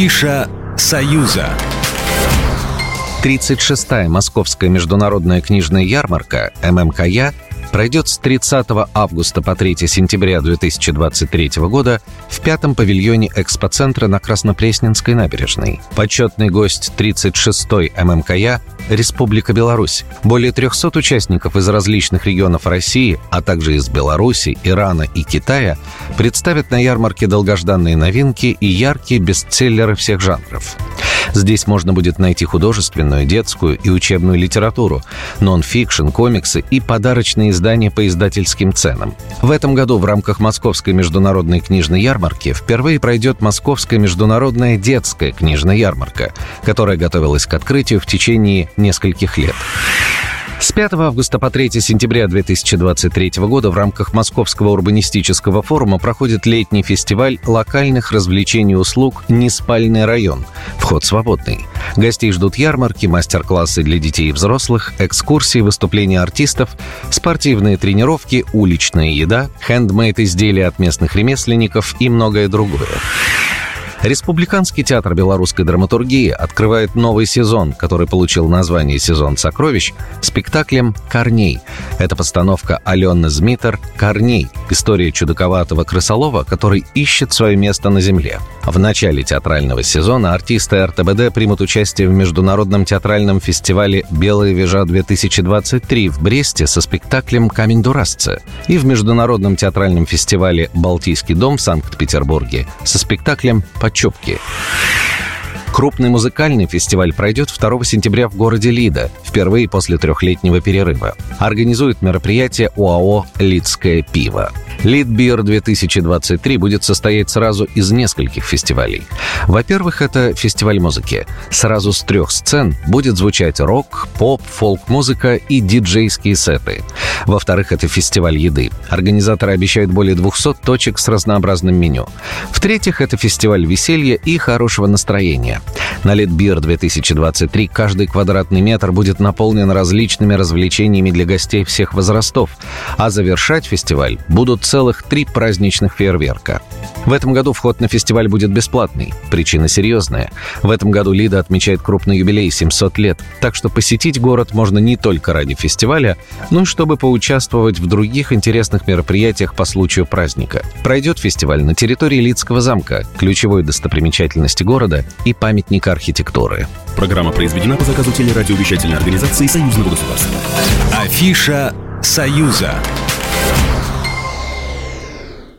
Афиша «Союза». 36-я Московская международная книжная ярмарка ММКЯ пройдет с 30 августа по 3 сентября 2023 года в пятом павильоне экспоцентра на Краснопресненской набережной. Почетный гость 36-й ММКЯ – Республика Беларусь. Более 300 участников из различных регионов России, а также из Беларуси, Ирана и Китая представят на ярмарке долгожданные новинки и яркие бестселлеры всех жанров. Здесь можно будет найти художественную, детскую и учебную литературу, нон-фикшн, комиксы и подарочные издания по издательским ценам. В этом году в рамках Московской международной книжной ярмарки впервые пройдет Московская международная детская книжная ярмарка, которая готовилась к открытию в течение нескольких лет. С 5 августа по 3 сентября 2023 года в рамках Московского урбанистического форума проходит летний фестиваль локальных развлечений и услуг «Неспальный район». Вход свободный. Гостей ждут ярмарки, мастер-классы для детей и взрослых, экскурсии, выступления артистов, спортивные тренировки, уличная еда, хендмейд-изделия от местных ремесленников и многое другое. Республиканский театр белорусской драматургии открывает новый сезон, который получил название «Сезон сокровищ» спектаклем «Корней». Это постановка Алены Змитер «Корней» — история чудаковатого крысолова, который ищет свое место на земле. В начале театрального сезона артисты РТБД примут участие в международном театральном фестивале «Белая вежа-2023» в Бресте со спектаклем «Камень дурасца» и в международном театральном фестивале «Балтийский дом» в Санкт-Петербурге со спектаклем «Почепки». Крупный музыкальный фестиваль пройдет 2 сентября в городе Лида, впервые после трехлетнего перерыва. Организует мероприятие ОАО «Лидское пиво». Лидбир 2023 будет состоять сразу из нескольких фестивалей. Во-первых, это фестиваль музыки. Сразу с трех сцен будет звучать рок, поп, фолк-музыка и диджейские сеты. Во-вторых, это фестиваль еды. Организаторы обещают более 200 точек с разнообразным меню. В-третьих, это фестиваль веселья и хорошего настроения. На Литбир 2023 каждый квадратный метр будет наполнен различными развлечениями для гостей всех возрастов, а завершать фестиваль будут целых три праздничных фейерверка. В этом году вход на фестиваль будет бесплатный. Причина серьезная. В этом году Лида отмечает крупный юбилей 700 лет, так что посетить город можно не только ради фестиваля, но и чтобы поучаствовать в других интересных мероприятиях по случаю праздника. Пройдет фестиваль на территории Лидского замка, ключевой достопримечательности города и памятника архитектуры. Программа произведена по заказу телерадиовещательной организации Союзного государства. Афиша «Союза».